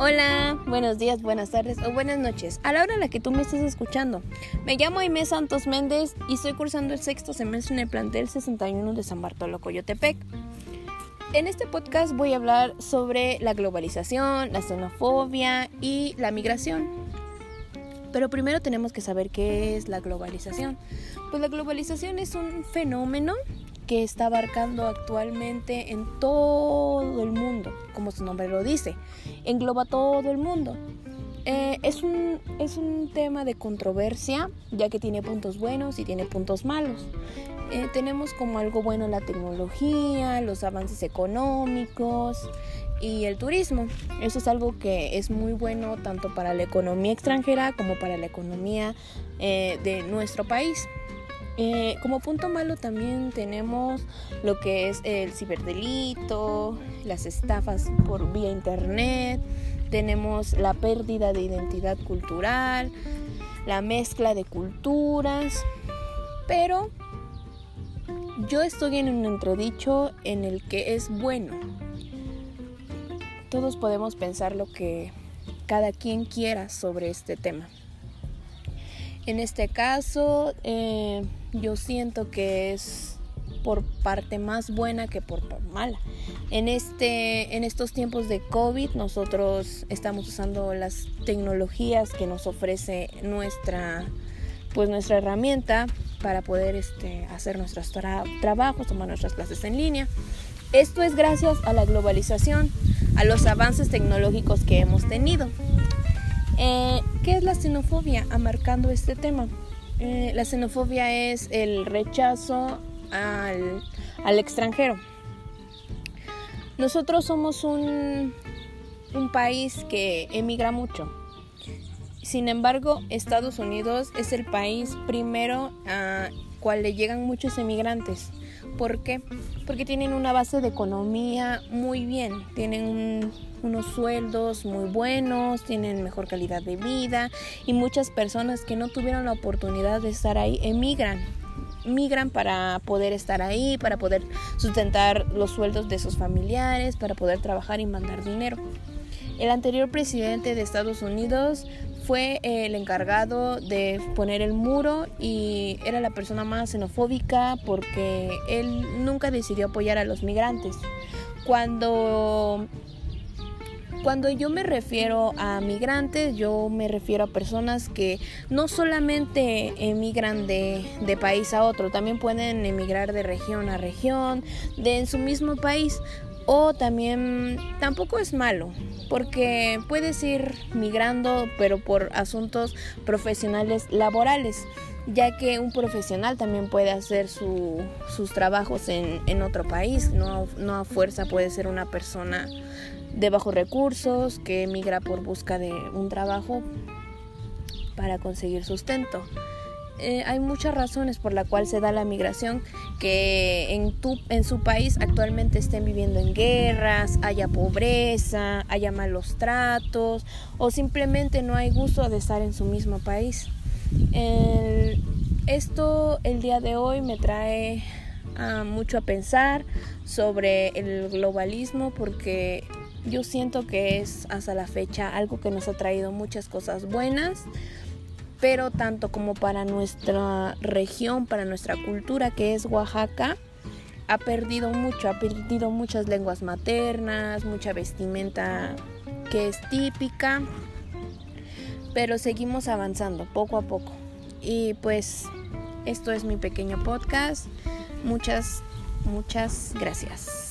Hola, buenos días, buenas tardes o buenas noches. A la hora en la que tú me estés escuchando. Me llamo Aimé Santos Méndez y estoy cursando el sexto semestre en el plantel 61 de San Bartolo Coyotepec. En este podcast voy a hablar sobre la globalización, la xenofobia y la migración. Pero primero tenemos que saber qué es la globalización. Pues la globalización es un fenómeno que está abarcando actualmente en todo el mundo, como su nombre lo dice, engloba todo el mundo. Eh, es, un, es un tema de controversia, ya que tiene puntos buenos y tiene puntos malos. Eh, tenemos como algo bueno la tecnología, los avances económicos y el turismo. Eso es algo que es muy bueno tanto para la economía extranjera como para la economía eh, de nuestro país. Eh, como punto malo también tenemos lo que es el ciberdelito, las estafas por vía internet, tenemos la pérdida de identidad cultural, la mezcla de culturas, pero yo estoy en un entredicho en el que es bueno. Todos podemos pensar lo que cada quien quiera sobre este tema. En este caso, eh, yo siento que es por parte más buena que por mala. En, este, en estos tiempos de COVID nosotros estamos usando las tecnologías que nos ofrece nuestra, pues nuestra herramienta para poder este, hacer nuestros trabajos, tomar nuestras clases en línea. Esto es gracias a la globalización, a los avances tecnológicos que hemos tenido. Eh, ¿Qué es la xenofobia? Amarcando este tema. Eh, la xenofobia es el rechazo al, extranjero. Nosotros somos un, un país que emigra mucho. Sin embargo, Estados Unidos es el país primero a cual le llegan muchos emigrantes. ¿Por qué? Porque tienen una base de economía muy bien, tienen unos sueldos muy buenos, tienen mejor calidad de vida y muchas personas que no tuvieron la oportunidad de estar ahí emigran migran para poder estar ahí, para poder sustentar los sueldos de sus familiares, para poder trabajar y mandar dinero. El anterior presidente de Estados Unidos fue el encargado de poner el muro y era la persona más xenofóbica porque él nunca decidió apoyar a los migrantes. Cuando cuando yo me refiero a migrantes, yo me refiero a personas que no solamente emigran de, de, país a otro, también pueden emigrar de región a región, de en su mismo país. O también tampoco es malo, porque puedes ir migrando, pero por asuntos profesionales laborales, ya que un profesional también puede hacer su, sus trabajos en, en otro país, no, no a fuerza puede ser una persona de bajos recursos que emigra por busca de un trabajo para conseguir sustento. Eh, hay muchas razones por la cual se da la migración que en, tu, en su país actualmente estén viviendo en guerras, haya pobreza, haya malos tratos o simplemente no hay gusto de estar en su mismo país. esto el día de hoy me trae ah, mucho a pensar sobre el globalismo porque yo siento que es hasta la fecha algo que nos ha traído muchas cosas buenas pero tanto como para nuestra región, para nuestra cultura que es Oaxaca, ha perdido mucho, ha perdido muchas lenguas maternas, mucha vestimenta que es típica, pero seguimos avanzando poco a poco. Y pues esto es mi pequeño podcast. Muchas, muchas gracias.